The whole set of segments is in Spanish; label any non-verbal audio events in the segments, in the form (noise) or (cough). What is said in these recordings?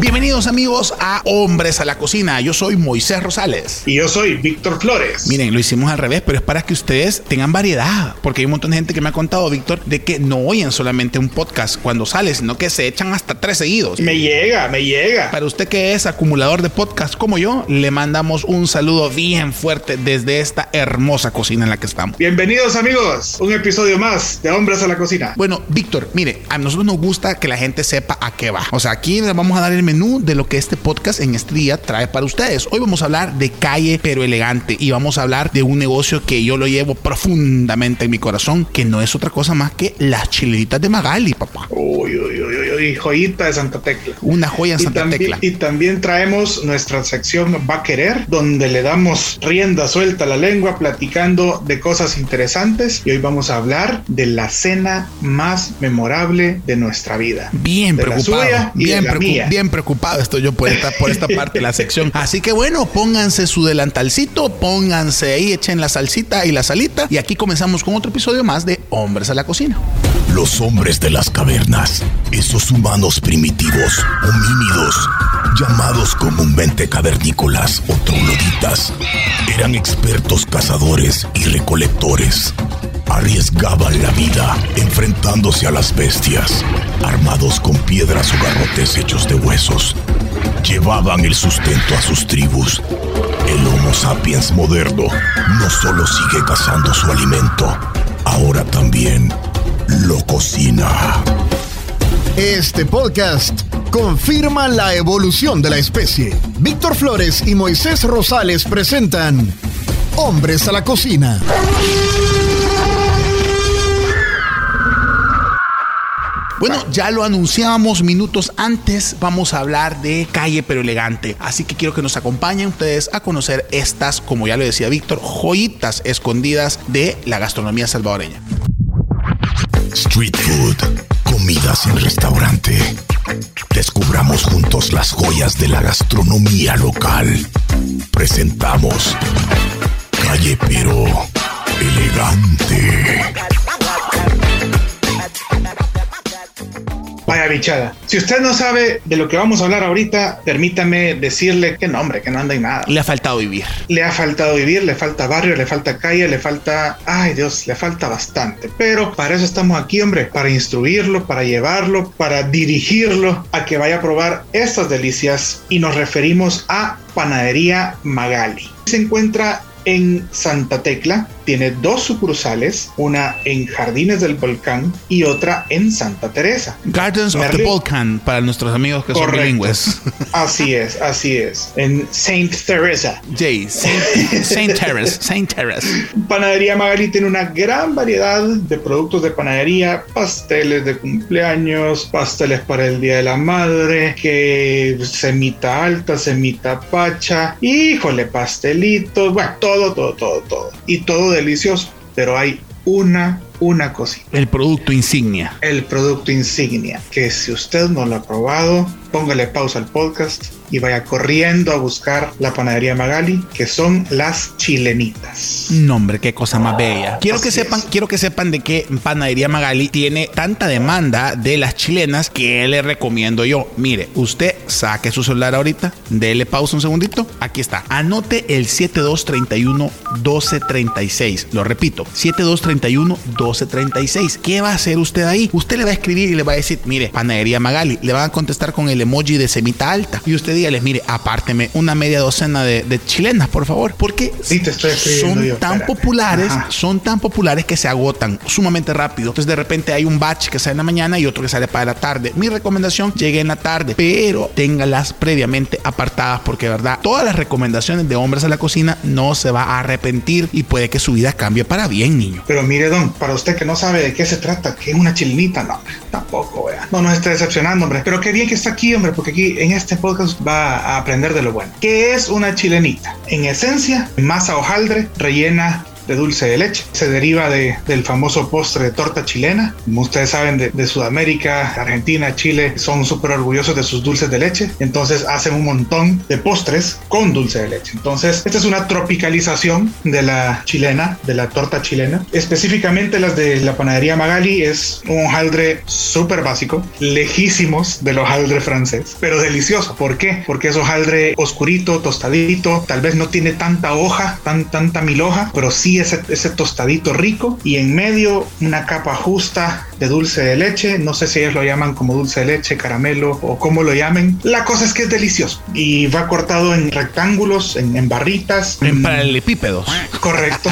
Bienvenidos amigos a Hombres a la Cocina. Yo soy Moisés Rosales. Y yo soy Víctor Flores. Miren, lo hicimos al revés, pero es para que ustedes tengan variedad. Porque hay un montón de gente que me ha contado, Víctor, de que no oyen solamente un podcast cuando sale, sino que se echan hasta tres seguidos. Me llega, me llega. Para usted que es acumulador de podcast como yo, le mandamos un saludo bien fuerte desde esta hermosa cocina en la que estamos. Bienvenidos amigos, un episodio más de Hombres a la Cocina. Bueno, Víctor, mire, a nosotros nos gusta que la gente sepa a qué va. O sea, aquí le vamos a dar el menú de lo que este podcast en este día trae para ustedes. Hoy vamos a hablar de calle pero elegante y vamos a hablar de un negocio que yo lo llevo profundamente en mi corazón, que no es otra cosa más que las chileritas de Magali, papá. Uy, uy, joyita de Santa Tecla. Una joya en Santa Tecla. Y también traemos nuestra sección Va a querer, donde le damos rienda suelta a la lengua platicando de cosas interesantes y hoy vamos a hablar de la cena más memorable de nuestra vida. Bien preocupado, bien, bien preocupado estoy yo por esta, por esta (laughs) parte de la sección. Así que bueno, pónganse su delantalcito, pónganse ahí, echen la salsita y la salita. Y aquí comenzamos con otro episodio más de Hombres a la Cocina. Los hombres de las cavernas, esos humanos primitivos, homínidos, llamados comúnmente cavernícolas o trogloditas, eran expertos cazadores y recolectores arriesgaban la vida enfrentándose a las bestias, armados con piedras o garrotes hechos de huesos. Llevaban el sustento a sus tribus. El Homo sapiens moderno no solo sigue cazando su alimento, ahora también lo cocina. Este podcast confirma la evolución de la especie. Víctor Flores y Moisés Rosales presentan Hombres a la Cocina. Bueno, ya lo anunciábamos minutos antes, vamos a hablar de calle pero elegante. Así que quiero que nos acompañen ustedes a conocer estas, como ya lo decía Víctor, joyitas escondidas de la gastronomía salvadoreña. Street food, comidas en restaurante. Descubramos juntos las joyas de la gastronomía local. Presentamos Calle pero elegante. Vaya bichada. Si usted no sabe de lo que vamos a hablar ahorita, permítame decirle que no, hombre, que no anda en nada. Le ha faltado vivir. Le ha faltado vivir, le falta barrio, le falta calle, le falta. Ay, Dios, le falta bastante. Pero para eso estamos aquí, hombre, para instruirlo, para llevarlo, para dirigirlo a que vaya a probar estas delicias. Y nos referimos a Panadería Magali. Se encuentra en Santa Tecla, tiene dos sucursales, una en Jardines del Volcán y otra en Santa Teresa. Gardens of the Volcán para nuestros amigos que son bilingües. (laughs) Así es, así es. En Saint Teresa. Jay, Saint, Saint Teresa, Saint Teresa. Panadería Magali tiene una gran variedad de productos de panadería, pasteles de cumpleaños, pasteles para el Día de la Madre, que semita alta, semita pacha, híjole, pastelitos, bueno, todo, todo, todo, todo. Y todo delicioso, pero hay una, una cosita. El producto insignia. El producto insignia, que si usted no lo ha probado, póngale pausa al podcast y vaya corriendo a buscar la panadería Magali, que son las chilenitas. Nombre, qué cosa más bella. Quiero que sepan, quiero que sepan de que panadería Magali tiene tanta demanda de las chilenas que le recomiendo yo. Mire, usted saque su celular ahorita, dele pausa un segundito. Aquí está. Anote el 7231 1236. Lo repito, 7231 1236. ¿Qué va a hacer usted ahí? Usted le va a escribir y le va a decir, mire, panadería Magali. Le van a contestar con el emoji de semita alta. Y usted dígales, mire, apárteme una media docena de, de chilenas, por favor. Porque Sí, te estoy son tan espérate. populares, Ajá. son tan populares que se agotan sumamente rápido. Entonces de repente hay un batch que sale en la mañana y otro que sale para la tarde. Mi recomendación, llegue en la tarde, pero téngalas previamente apartadas porque de verdad todas las recomendaciones de hombres a la cocina no se va a arrepentir y puede que su vida cambie para bien, niño. Pero mire, don, para usted que no sabe de qué se trata, que es una chilenita, no, tampoco, vea. No nos esté decepcionando, hombre. Pero qué bien que está aquí, hombre, porque aquí en este podcast va a aprender de lo bueno. ¿Qué es una chilenita? En esencia, masa hojaldre rellena de dulce de leche. Se deriva de, del famoso postre de torta chilena. Como ustedes saben, de, de Sudamérica, Argentina, Chile, son súper orgullosos de sus dulces de leche. Entonces hacen un montón de postres con dulce de leche. Entonces, esta es una tropicalización de la chilena, de la torta chilena. Específicamente las de la panadería Magali es un hojaldre súper básico, lejísimos del hojaldre francés, pero delicioso. ¿Por qué? Porque es hojaldre oscurito, tostadito, tal vez no tiene tanta hoja, tan, tanta mil hoja, pero sí ese, tostadito rico y en medio una capa justa de dulce de leche. No sé si ellos lo llaman como dulce de leche, caramelo o como lo llamen. La cosa es que es delicioso y va cortado en rectángulos, en, en barritas. En paralelepípedos. Correcto.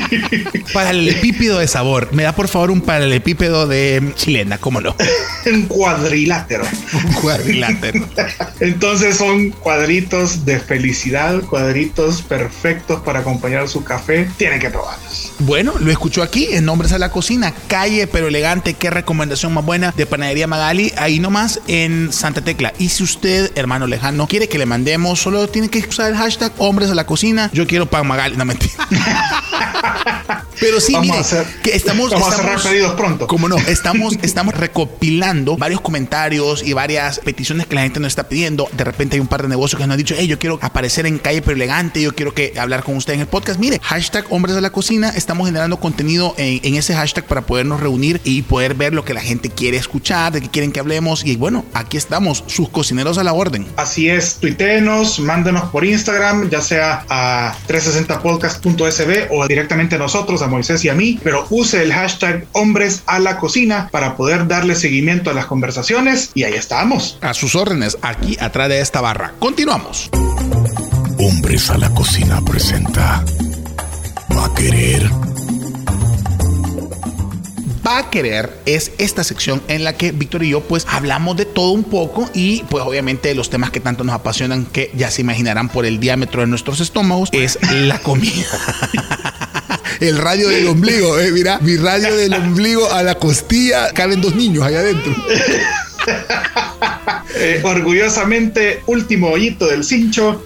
(laughs) Paralelepípedo de sabor. Me da por favor un paralelepípedo de chilena, ¿cómo no? (laughs) en cuadrilátero. Un cuadrilátero. (laughs) Entonces son cuadritos de felicidad, cuadritos perfectos para acompañar su café. Tienen que probarlos. Bueno, lo escuchó aquí en Nombres a la Cocina, calle pero elegante. Qué recomendación más buena de Panadería Magali, ahí nomás en Santa Tecla. Y si usted, hermano lejano, quiere que le mandemos, solo tiene que usar el hashtag Hombres a la Cocina. Yo quiero pan Magali, no mentira. (laughs) Pero sí, Vamos mire, a hacer- que estamos, vamos a cerrar pedidos pronto. Como no, estamos, estamos recopilando varios comentarios y varias peticiones que la gente nos está pidiendo. De repente hay un par de negocios que nos han dicho, hey, yo quiero aparecer en calle pero elegante, yo quiero que hablar con usted en el podcast. Mire, hashtag hombres de la cocina, estamos generando contenido en, en ese hashtag para podernos reunir y poder ver lo que la gente quiere escuchar, de qué quieren que hablemos. Y bueno, aquí estamos, sus cocineros a la orden. Así es, tuiteenos, mándenos por Instagram, ya sea a 360podcast.sb o directamente a nosotros, a Moisés y a mí, pero use el hashtag hombres a la cocina para poder darle seguimiento a las conversaciones y ahí estamos. A sus órdenes, aquí atrás de esta barra. Continuamos. Hombres a la cocina presenta. Va a querer. Va a querer es esta sección en la que Víctor y yo pues hablamos de todo un poco y pues obviamente los temas que tanto nos apasionan que ya se imaginarán por el diámetro de nuestros estómagos es la comida. (laughs) El radio del ombligo, eh, mira, mi radio del ombligo a la costilla, caben dos niños allá adentro. (laughs) Eh, orgullosamente, último hoyito del cincho.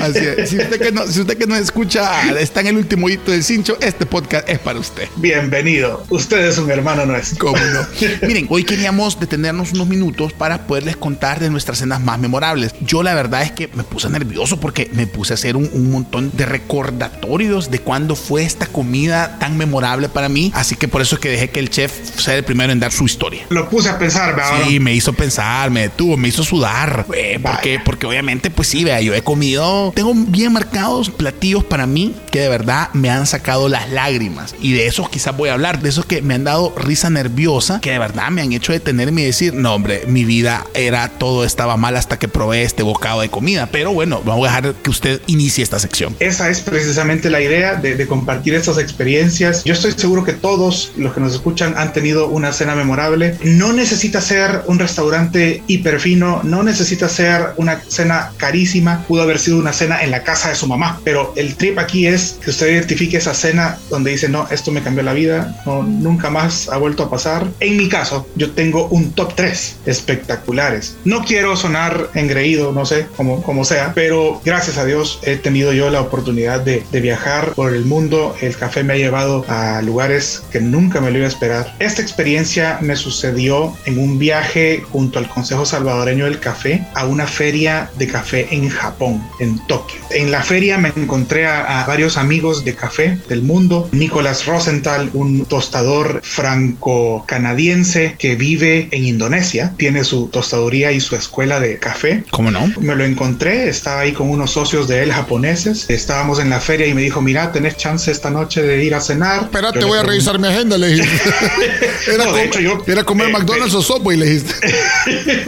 Así es. Si usted que no, si usted que no escucha está en el último hito del cincho, este podcast es para usted. Bienvenido. Usted es un hermano nuestro. ¿Cómo no? (laughs) Miren, hoy queríamos detenernos unos minutos para poderles contar de nuestras cenas más memorables. Yo la verdad es que me puse nervioso porque me puse a hacer un, un montón de recordatorios de cuándo fue esta comida tan memorable para mí. Así que por eso es que dejé que el chef sea el primero en dar su historia. Lo puse a pensar, ¿verdad? Sí, me hizo pensar, me detuvo, me hizo sudar. Porque, porque obviamente, pues sí, vea, yo he comido, tengo bien marcados platillos para mí que de verdad me han sacado las lágrimas. Y de esos quizás voy a hablar, de esos que me han dado risa nerviosa, que de verdad me han hecho detenerme y decir, no, hombre, mi vida era todo estaba mal hasta que probé este bocado de comida. Pero bueno, vamos a dejar que usted inicie esta sección. Esa es precisamente la idea de, de compartir estas experiencias. Yo estoy seguro que todos los que nos escuchan han tenido una cena memorable. No necesita ser un restaurante hiper fino, no necesita ser una cena carísima. Pudo haber sido una cena en la casa de su mamá, pero el trip aquí es que usted identifique esa cena donde dice, no, esto me cambió la vida, no, nunca más ha vuelto a pasar. En mi caso, yo tengo un top 3 espectaculares. No quiero sonar engreído, no sé, como, como sea, pero gracias a Dios he tenido yo la oportunidad de, de viajar por el mundo. El café me ha llevado a lugares que nunca me lo iba a esperar. Esta experiencia me sucedió en un viaje junto al Consejo Salvadoreño del Café a una feria de café en Japón, en Tokio. En la feria me encontré a, a varios amigos de café del mundo. Nicolás Rosenthal, un tostador franco-canadiense que vive en Indonesia, tiene su tostaduría y su escuela de café. ¿Cómo no? Me lo encontré, estaba ahí con unos socios de él japoneses. Estábamos en la feria y me dijo, mira, tenés chance esta noche de ir a cenar. Espérate, voy a revisar mi agenda, le dijiste. (laughs) Era, No, comer, hecho, yo- era comer eh, McDonald's o Subway, le dijiste. (laughs)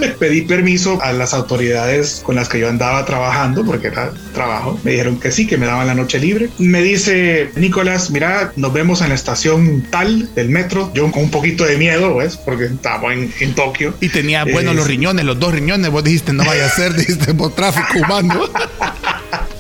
(laughs) pedí permiso a las autoridades con las que yo andaba trabajando, porque era trabajo. Me dijeron que sí, que me daban la noche libre. Me dice, Nicolás, mira, nos vemos en la estación tal del metro. Yo con un poquito de miedo, pues, porque estaba en, en Tokio. Y tenía, bueno, Eh, los riñones, los dos riñones. Vos dijiste, no vaya a ser, (laughs) dijiste, por tráfico humano. (laughs)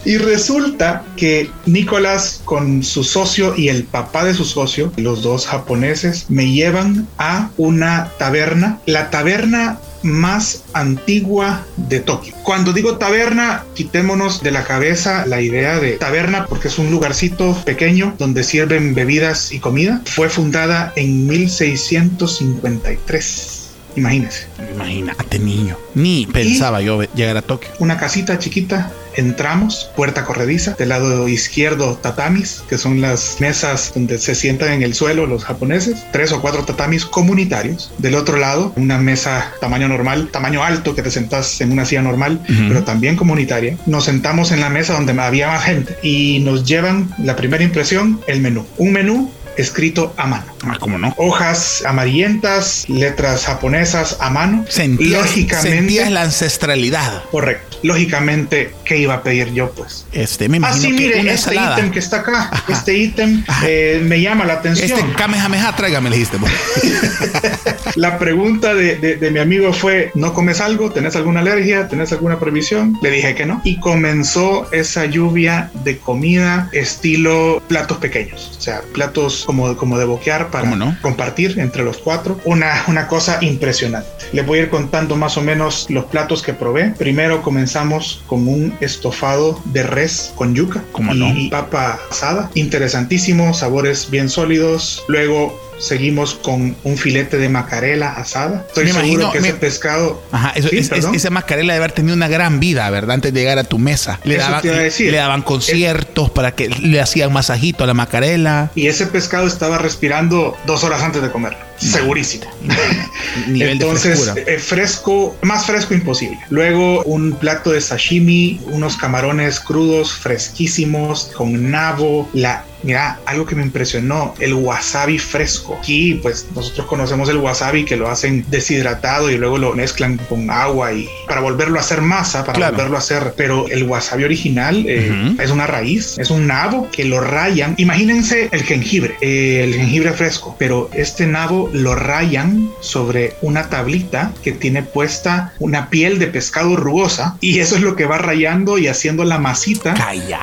Y resulta que Nicolás con su socio y el papá de su socio, los dos japoneses, me llevan a una taberna. La taberna más antigua de Tokio. Cuando digo taberna, quitémonos de la cabeza la idea de taberna porque es un lugarcito pequeño donde sirven bebidas y comida. Fue fundada en 1653. Imagínese. Imagínate, niño. Ni pensaba yo llegar a Tokio. Una casita chiquita, entramos, puerta corrediza, del lado izquierdo tatamis, que son las mesas donde se sientan en el suelo los japoneses, tres o cuatro tatamis comunitarios. Del otro lado, una mesa tamaño normal, tamaño alto, que te sentas en una silla normal, pero también comunitaria. Nos sentamos en la mesa donde había más gente y nos llevan la primera impresión, el menú. Un menú escrito a mano. Ah, ¿cómo no? Hojas amarillentas, letras japonesas a mano. Sentías, Lógicamente- sentías la ancestralidad. Correcto. Lógicamente, ¿qué iba a pedir yo? Pues. Este, me imagino sí, que mire, este ítem que está acá, Ajá. este ítem eh, me llama la atención. Este Kamehameha, tráigame, le dijiste. pues. (laughs) La pregunta de, de- de mi amigo fue, ¿no comes algo? ¿Tenés alguna alergia? ¿Tenés alguna prohibición? Le dije que no. Y comenzó esa lluvia de comida estilo platos pequeños. O sea, platos como, como de boquear para compartir entre los cuatro. Una, una cosa impresionante. Le voy a ir contando más o menos los platos que probé. Primero comenzamos con un estofado de res con yuca ¿Cómo y, no? y papa asada. Interesantísimo, sabores bien sólidos. Luego seguimos con un filete de macarela asada. Estoy Me seguro imagino, que me- ese pescado... Ajá, eso, Sí, es- es- perdón. esa mascarela debe haber tenido una gran vida, ¿verdad? Antes de llegar a tu mesa. Le daban, te iba a decir. le daban conciertos para que le hacían masajito a la macarela. Y ese pescado estaba respirando dos horas antes de comerlo. Segurísimo. (laughs) Nivel Entonces, de eh, fresco, más fresco imposible. Luego, un plato de sashimi, unos camarones crudos, fresquísimos, con nabo, la Mira, algo que me impresionó, el wasabi fresco. Aquí, pues nosotros conocemos el wasabi que lo hacen deshidratado y luego lo mezclan con agua y para volverlo a hacer masa, para Claro. volverlo a hacer. Pero el wasabi original eh, es una raíz, es un nabo que lo rayan. Imagínense el jengibre, eh, el jengibre fresco, pero este nabo lo rayan sobre una tablita que tiene puesta una piel de pescado rugosa y eso es lo que va rayando y haciendo la masita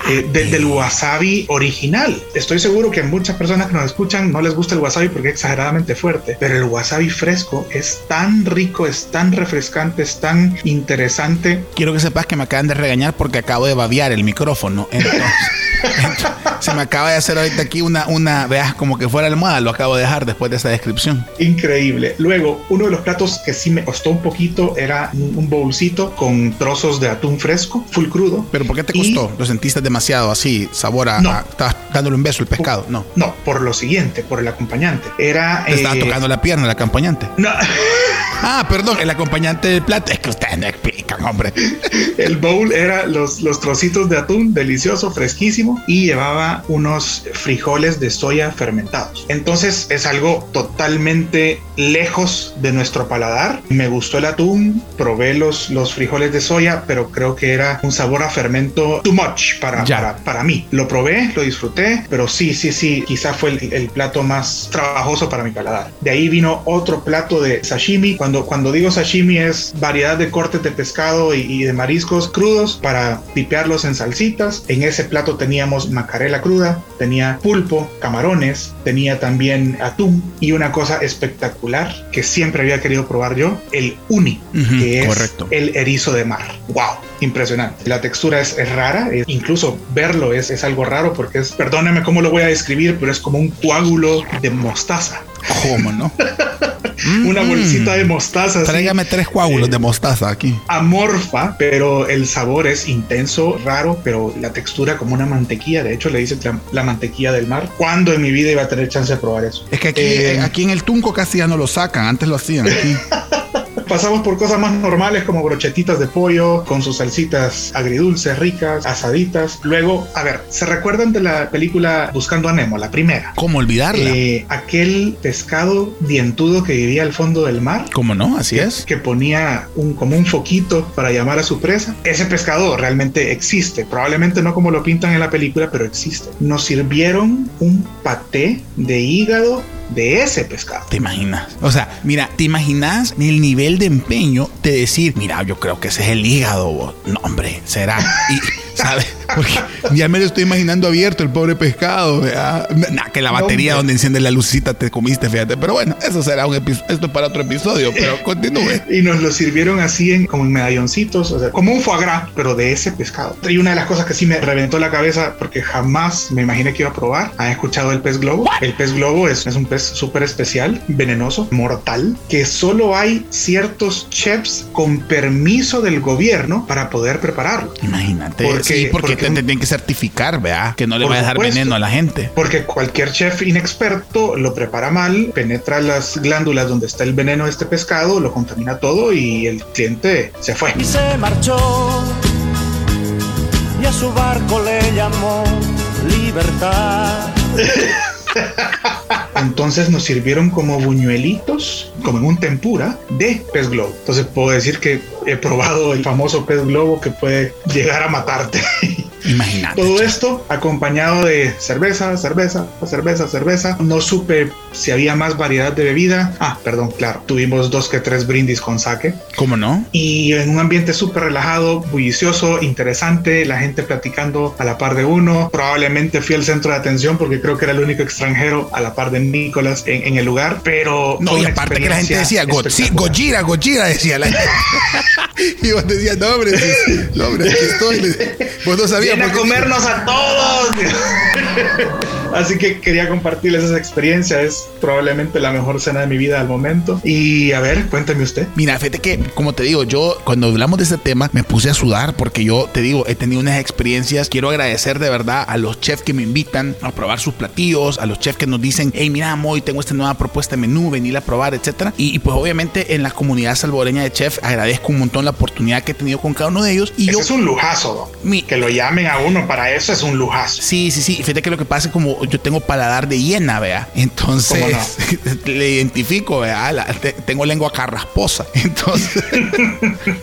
eh, de- del wasabi original. Estoy seguro que a muchas personas que nos escuchan no les gusta el wasabi porque es exageradamente fuerte, pero el wasabi fresco es tan rico, es tan refrescante, es tan interesante. Quiero que sepas que me acaban de regañar porque acabo de babear el micrófono. Entonces, (laughs) entonces, se me acaba de hacer ahorita aquí una, una, veas, como que fuera almohada. Lo acabo de dejar después de esa descripción. Increíble. Luego, uno de los platos que sí me costó un poquito era un bowlcito con trozos de atún fresco, full crudo. ¿Pero por qué te Y- costó? ¿Lo sentiste demasiado así, sabor a... No. a- estabas dándole un beso al pescado? No. No, por lo siguiente, por el acompañante. Era. Te estaba eh, tocando la pierna el acompañante. No, (laughs) Ah, perdón, el acompañante del plato. Es que ustedes no hombre. el bowl era los, los trocitos de atún, delicioso, fresquísimo, y llevaba unos frijoles de soya fermentados. Entonces es algo totalmente lejos de nuestro paladar. Me gustó el atún, probé los, los frijoles de soya, pero creo que era un sabor a fermento too much para, para, para mí. Lo probé, lo disfruté, pero sí, sí, sí, quizá fue el, el plato más trabajoso para mi paladar. De ahí vino otro plato de sashimi. Cuando, cuando digo sashimi es variedad de cortes de pescado y, y de mariscos crudos para pipearlos en salsitas. En ese plato teníamos macarela cruda, tenía pulpo, camarones, tenía también atún y una cosa espectacular que siempre había querido probar yo, el uni, que es correcto. el erizo de mar. ¡Wow! Impresionante. La textura es, es rara, es- incluso verlo es, es algo raro porque es, perdóneme cómo lo voy a describir, pero es como un coágulo de mostaza. ¿Cómo no? (laughs) Una bolsita de mostaza. Tráigame tres coágulos de mostaza aquí. amorfa, pero el sabor es intenso, raro, pero la textura como una mantequilla. De hecho, le dicen la, la mantequilla del mar. ¿Cuándo en mi vida iba a tener chance de probar eso? Es que aquí, Eh, eh, aquí en el Tunco casi ya no lo sacan. Antes lo hacían aquí. (laughs) Pasamos por cosas más normales como brochetitas de pollo con sus salsitas agridulces, ricas, asaditas. Luego, a ver, ¿se recuerdan de la película Buscando a Nemo, la primera? ¿Cómo olvidarla? Eh, aquel pescado dientudo que vivía al fondo del mar. ¿Cómo no? Así es. que ponía un, como un foquito para llamar a su presa. Ese pescado realmente existe, probablemente no como lo pintan en la película, pero existe. Nos sirvieron un paté de hígado de ese pescado. ¿Te imaginas? O sea, mira, ¿te imaginas el nivel de empeño de decir, mira, yo creo que ese es el hígado? vos? No, hombre, será. Y, ¿sabes? (laughs) Porque ya me lo estoy imaginando abierto, el pobre pescado. Nah, que la batería donde enciende la lucita te comiste, fíjate. Pero bueno, eso será un episodio. Esto es para otro episodio, pero (laughs) continúe. Y nos lo sirvieron así en como en medalloncitos, o sea, como un foie gras, pero de ese pescado. Y una de las cosas que sí me reventó la cabeza, porque jamás me imaginé que iba a probar, ¿han escuchado el pez globo? El pez globo es, es un pez súper especial, venenoso, mortal, que solo hay ciertos chefs con permiso del gobierno para poder prepararlo. Imagínate. Porque- sí, porque, porque te, un- te tienen que certificar, ¿verdad? Que no le vaya a dar supuesto. veneno a la gente. Porque cualquier chef inexperto lo prepara mal, penetra las glándulas donde está el veneno de este pescado, lo contamina todo y el cliente se fue. y se marchó y a su barco le llamó libertad. (laughs) Entonces nos sirvieron como buñuelitos, como en un tempura de pez globo. Entonces puedo decir que he probado el famoso pez globo que puede llegar a matarte. (laughs) Imagínate. Todo esto acompañado de cerveza, cerveza, cerveza, cerveza. No supe si había más variedad de bebida. Ah, perdón, claro. Tuvimos dos que tres brindis con sake. ¿Cómo no? Y en un ambiente súper relajado, bullicioso, interesante, la gente platicando a la par de uno. Probablemente fui el centro de atención porque creo que era el único extranjero a la par de Nicolás en, en el lugar, pero... No, y aparte que la gente decía, experiencia "Go- sí, espectacular. Gojira, Gojira, decía la gente. (laughs) y vos decías, no, hombre, no, hombre, aquí estoy. Vos no sabías Viene a comernos a todos. Así que quería compartirles esa experiencia. Es probablemente la mejor cena de mi vida al momento. Y a ver, cuénteme usted. Mira, fíjate que, como te digo, yo cuando hablamos de este tema me puse a sudar porque yo te digo, he tenido unas experiencias. Quiero agradecer de verdad a los chefs que me invitan a probar sus platillos, a los chefs que nos dicen, hey, mira, Moy, tengo esta nueva propuesta de menú, venir a probar, etcétera. Y, y, pues obviamente en la comunidad salvadoreña de chef agradezco un montón la oportunidad que he tenido con cada uno de ellos. Y Ese yo, es un lujazo. Mi- Que lo llamen a uno para eso es un lujazo. Sí, sí, sí. Fíjate que lo que pasa es como yo tengo paladar de hiena, vea. Entonces, (laughs) le identifico, vea. La- te- tengo lengua carrasposa. (laughs) Entonces,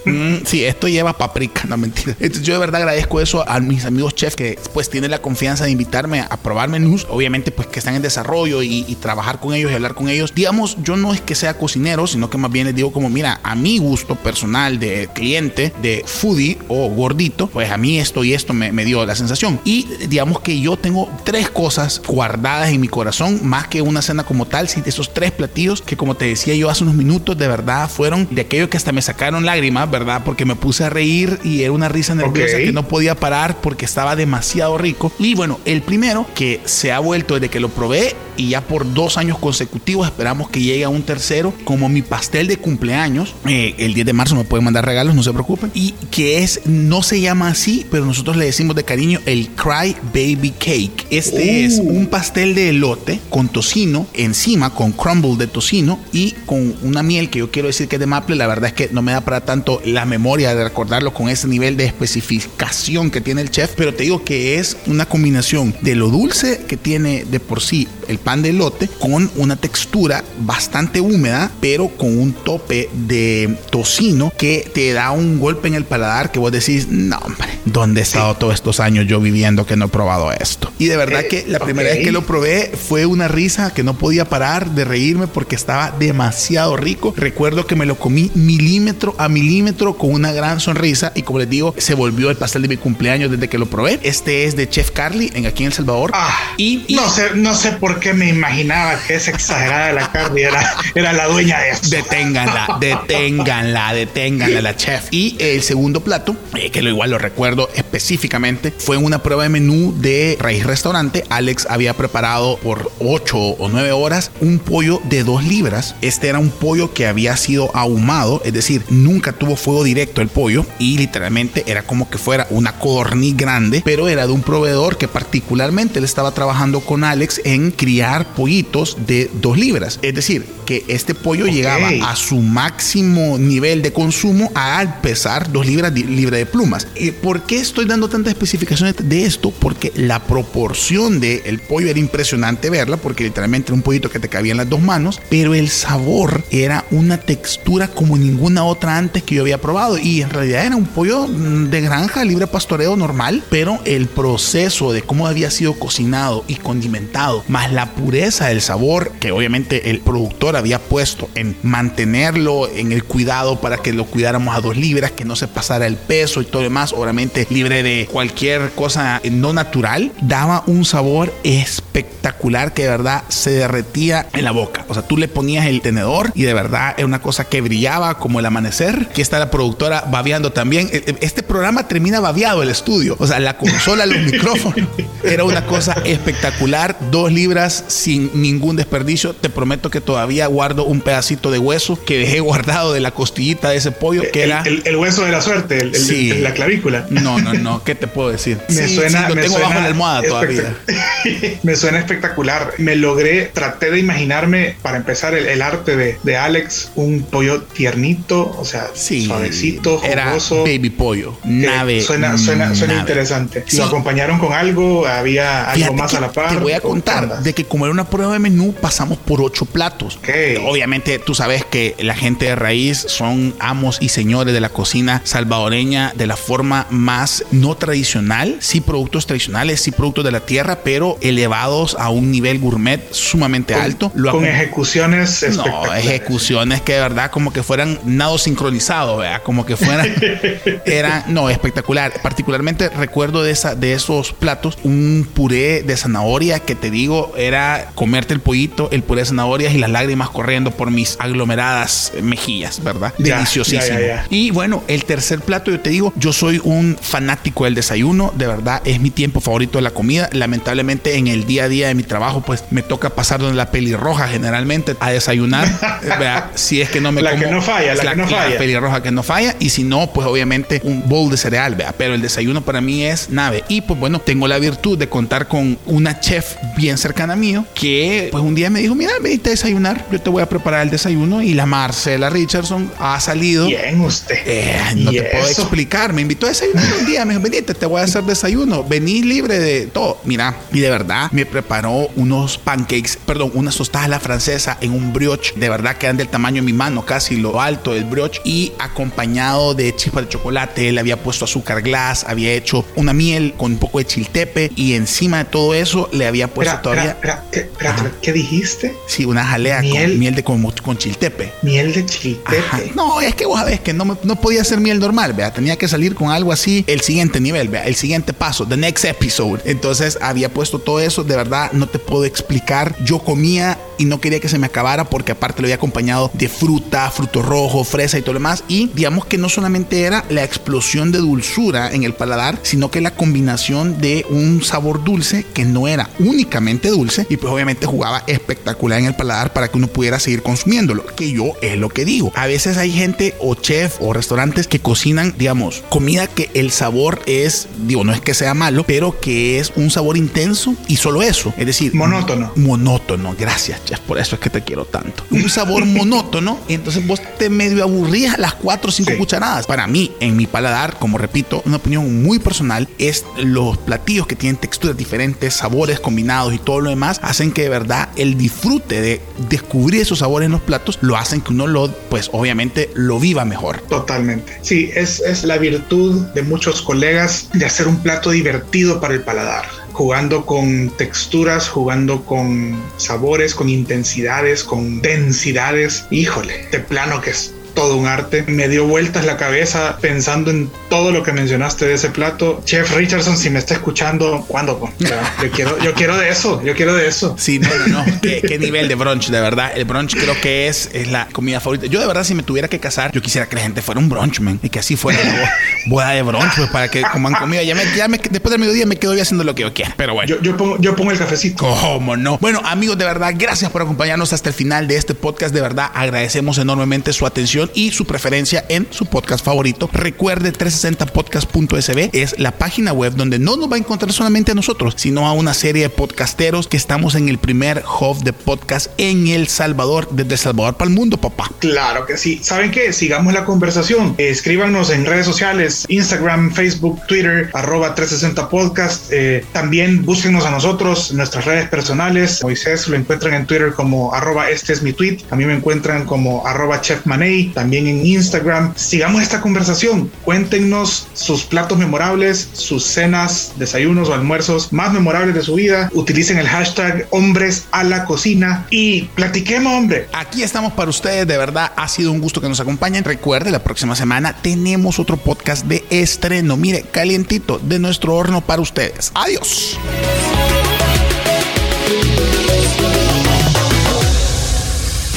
mm, sí, esto lleva paprika, no mentira. Entonces, yo de verdad agradezco eso a mis amigos chefs que pues tienen la confianza de invitarme a probar menús. Obviamente, pues que están en desarrollo y, y trabajar con ellos y hablar con ellos. Digamos, yo no es que sea cocinero, sino que más bien les digo como, mira, a mi gusto personal de cliente, de foodie o gordito, pues a mí esto y esto me, me dio la sensación. Y digamos que yo tengo tres cosas guardadas en mi corazón, más que una cena como tal, sí, esos tres platillos que como te decía yo hace unos minutos, de verdad fueron de aquello que hasta me sacaron lágrimas, ¿verdad? Porque me puse a reír y era una risa nerviosa que no podía parar porque estaba demasiado rico. Y bueno, el primero que se ha vuelto desde que lo probé y ya por dos años consecutivos esperamos que llegue a un tercero como mi pastel de cumpleaños. Eh, el 10 de marzo me pueden mandar regalos, no se preocupen. Y que es, no se llama así, pero nosotros le decimos de cariño el Cry Baby Cake. Este es un pastel de elote con tocino encima, con crumble de tocino y con una miel que yo quiero decir que es de maple. La verdad es que no me da para tanto la memoria de recordarlo con ese nivel de especificación que tiene el chef, pero te digo que es una combinación de lo dulce que tiene de por sí el pan de elote con una textura bastante húmeda, pero con un tope de tocino que te da un golpe en el paladar que vos decís, no hombre, ¿dónde he estado todos estos años yo viviendo que no he probado esto? Y de verdad Eh, que la primera vez que lo probé fue una risa que no podía parar de reírme porque estaba demasiado rico. Recuerdo que me lo comí milímetro a milímetro con una gran sonrisa y como les digo, se volvió el pastel de mi cumpleaños desde que lo probé. Este es de Chef Carly en aquí en El Salvador. Ah, y, y- no sé, no sé por qué me imaginaba que esa exagerada de la carne era, era la dueña de esto. Deténganla, deténganla, deténganla la chef. Y el segundo plato, eh, que lo igual lo recuerdo específicamente, fue una prueba de menú de Raíz Restaurante. Alex había preparado por 8 o 9 horas un pollo de 2 libras. Este era un pollo que había sido ahumado, es decir, nunca tuvo fuego directo el pollo y literalmente era como que fuera una codorniz grande, pero era de un proveedor que particularmente le estaba trabajando con Alex en criar pollitos de 2 libras. Es decir, que este pollo llegaba a su máximo nivel de consumo al pesar 2 libras libre de plumas. ¿Y por qué estoy dando tantas especificaciones de esto? Porque la proporción del pollo era impresionante verla, porque literalmente era un pollito que te cabía en las dos manos, pero el sabor era una textura como ninguna otra antes que yo había probado. Y en realidad era un pollo mm, de granja, libre pastoreo normal, pero el proceso de cómo había sido cocinado y condimentado, más la pureza del sabor que obviamente el productor había puesto en mantenerlo en el cuidado para que lo cuidáramos a dos libras, que no se pasara el peso y todo lo demás. Obviamente totalmente libre de cualquier cosa no natural, daba un sabor espectacular que de verdad se derretía en la boca. O sea, tú le ponías el tenedor y de verdad era una cosa que brillaba como el amanecer. Aquí está la productora babeando también. E, e, este programa termina babeado el estudio. O sea, la consola, los micrófonos. Era una cosa espectacular. Dos libras sin ningún desperdicio. Te prometo que todavía guardo un pedacito de hueso que dejé guardado de la costillita de ese pollo que el, era. El, hueso de la suerte, el, Sí. la clavícula. No, no, no. ¿Qué te puedo decir? Me Sí, suena. sí, lo me tengo suena bajo la almohada todavía. (laughs) me suena espectacular. Me logré, traté de imaginarme, para empezar, el, el arte de, de Alex, un pollo tiernito, o sea, Sí. suavecito, Era jugoso. baby pollo. Nave. Suena, suena, suena nave. interesante. Sí. Lo acompañaron con algo, había algo Fíjate más a la par. Te voy a ¿o contar de que como era una prueba de menú, pasamos por ocho platos. Ok. Obviamente tú sabes que la gente de raíz son amos y señores de la cocina salvadoreña de la forma más no tradicional. Sí productos tradicionales, sí productos de la tierra, pero elevados a un nivel gourmet sumamente Con- alto. Lo con ejecuciones no, ejecuciones que de verdad como que fueran nado sincronizado, ¿verdad? Como que fueran (laughs) era no espectacular. Particularmente recuerdo de esa de esos platos un puré de zanahoria que te digo era comerte el pollito, el puré de zanahorias y las lágrimas corriendo por mis aglomeradas mejillas, ¿verdad? Ya, Deliciosísimo. ya, ya, ya. Y bueno, el tercer plato yo te digo, yo soy un fanático del desayuno, de verdad es mi tiempo favorito de la comida. Lamentablemente en el día a día de mi trabajo pues me toca pasar donde la pelirroja generalmente a desayunar, (laughs) ¿verdad? si es que no me La como que no falla, la que no falla. pelirroja que no falla y si no pues obviamente un bowl de cereal, ¿verdad? pero el desayuno para mí es nave y pues bueno, tengo la virtud de contar con una chef bien cercana a mío que pues un día me dijo, mira, venite a desayunar, yo te voy a preparar el desayuno y la Marcela Richardson ha salido Bien, usted. eh, no ¿Y te puedo explicar. Me invitó a desayunar un día. Me dijo, venite, te voy a hacer desayuno. Vení libre de todo. Mira, y de verdad me preparó unos pancakes, perdón, unas tostadas a la francesa en un brioche. De verdad que eran del tamaño de mi mano, casi lo alto del brioche. Y acompañado de chispas de chocolate. Le había puesto azúcar glass, había hecho una miel con un poco de chiltepe. Y encima de todo eso le había puesto Espera, todavía, espera, espera, ¿qué, espérate, Ajá. ¿qué dijiste? sí, una jalea Miel. con miel de con, con chiltepe. Miel de chiltete. Ajá. No, es que vos sabés que no, no podía ser miel normal, vea. Tenía que salir con algo así, el siguiente nivel, vea, el siguiente paso, the next episode. Entonces había puesto todo eso, de verdad no te puedo explicar. Yo comía y no quería que se me acabara porque aparte lo había acompañado de fruta, fruto rojo, fresa y todo lo demás. Y digamos que no solamente era la explosión de dulzura en el paladar, sino que la combinación de un sabor dulce que no era únicamente dulce y pues obviamente jugaba espectacular en el paladar para que uno pudiera seguir consumiéndolo, que yo es lo que digo. A veces hay gente o chef o restaurantes que cocinan, digamos, comida que el sabor es, digo, no es que sea malo, pero que es un sabor intenso y solo eso, es decir, Monótono. monótono. Gracias, chef, por eso es que te quiero tanto. Un sabor (laughs) monótono y entonces vos te medio aburrías a las 4 o 5 Sí. cucharadas. Para mí, en mi paladar, como repito, una opinión muy personal, es los platillos que tienen texturas diferentes, sabores combinados y todo lo demás, hacen que de verdad el disfrute de descubrir esos sabores en los platos lo hacen que uno lo, pues obviamente, lo viva mejor. Totalmente. Sí, es, es la virtud de muchos colegas de hacer un plato divertido para el paladar. Jugando con texturas, jugando con sabores, con intensidades, con densidades. Híjole, de plano que es todo un arte. Me dio vueltas la cabeza pensando en todo lo que mencionaste de ese plato. Chef Richardson, si me está escuchando, ¿cuándo? po? Yo, quiero, yo quiero de eso, yo quiero de eso. Sí, no, no, no. ¿Qué, qué nivel de brunch, de verdad. El brunch creo que es, es la comida favorita. Yo de verdad, si me tuviera que casar, yo quisiera que la gente fuera un brunch, man. Y que así fuera la bo- boda de brunch, pues para que coman comida. Ya, me, ya me- después del mediodía me quedo yo haciendo lo que yo quiera. Pero bueno. Yo, yo, pongo, yo pongo el cafecito. ¿Cómo no? Bueno, amigos, de verdad, gracias por acompañarnos hasta el final de este podcast. De verdad, agradecemos enormemente su atención y su preferencia en su podcast favorito. Recuerde 360podcast.sb es la página web donde no nos va a encontrar solamente a nosotros, sino a una serie de podcasteros que estamos en el primer hub de podcast en El Salvador, desde El Salvador para el mundo, papá. Claro que sí. ¿Saben qué? Sigamos la conversación. Escríbanos en redes sociales, Instagram, Facebook, Twitter, arroba 360 Podcast. Eh, también búsquenos a nosotros, nuestras redes personales. Moisés lo encuentran en Twitter como arroba este es mi tweet. A mí me encuentran como arroba Chef Manei. También en Instagram. Sigamos esta conversación. Cuéntenos sus platos memorables, sus cenas, desayunos o almuerzos más memorables de su vida. Utilicen el hashtag hombres a la cocina y platiquemos, hombre. Aquí estamos para ustedes, de verdad ha sido un gusto que nos acompañen. Recuerde, la próxima semana tenemos otro podcast de estreno. Mire, calientito de nuestro horno para ustedes. Adiós.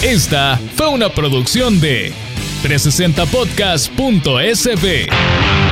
Esta fue una producción de 360podcast.sb.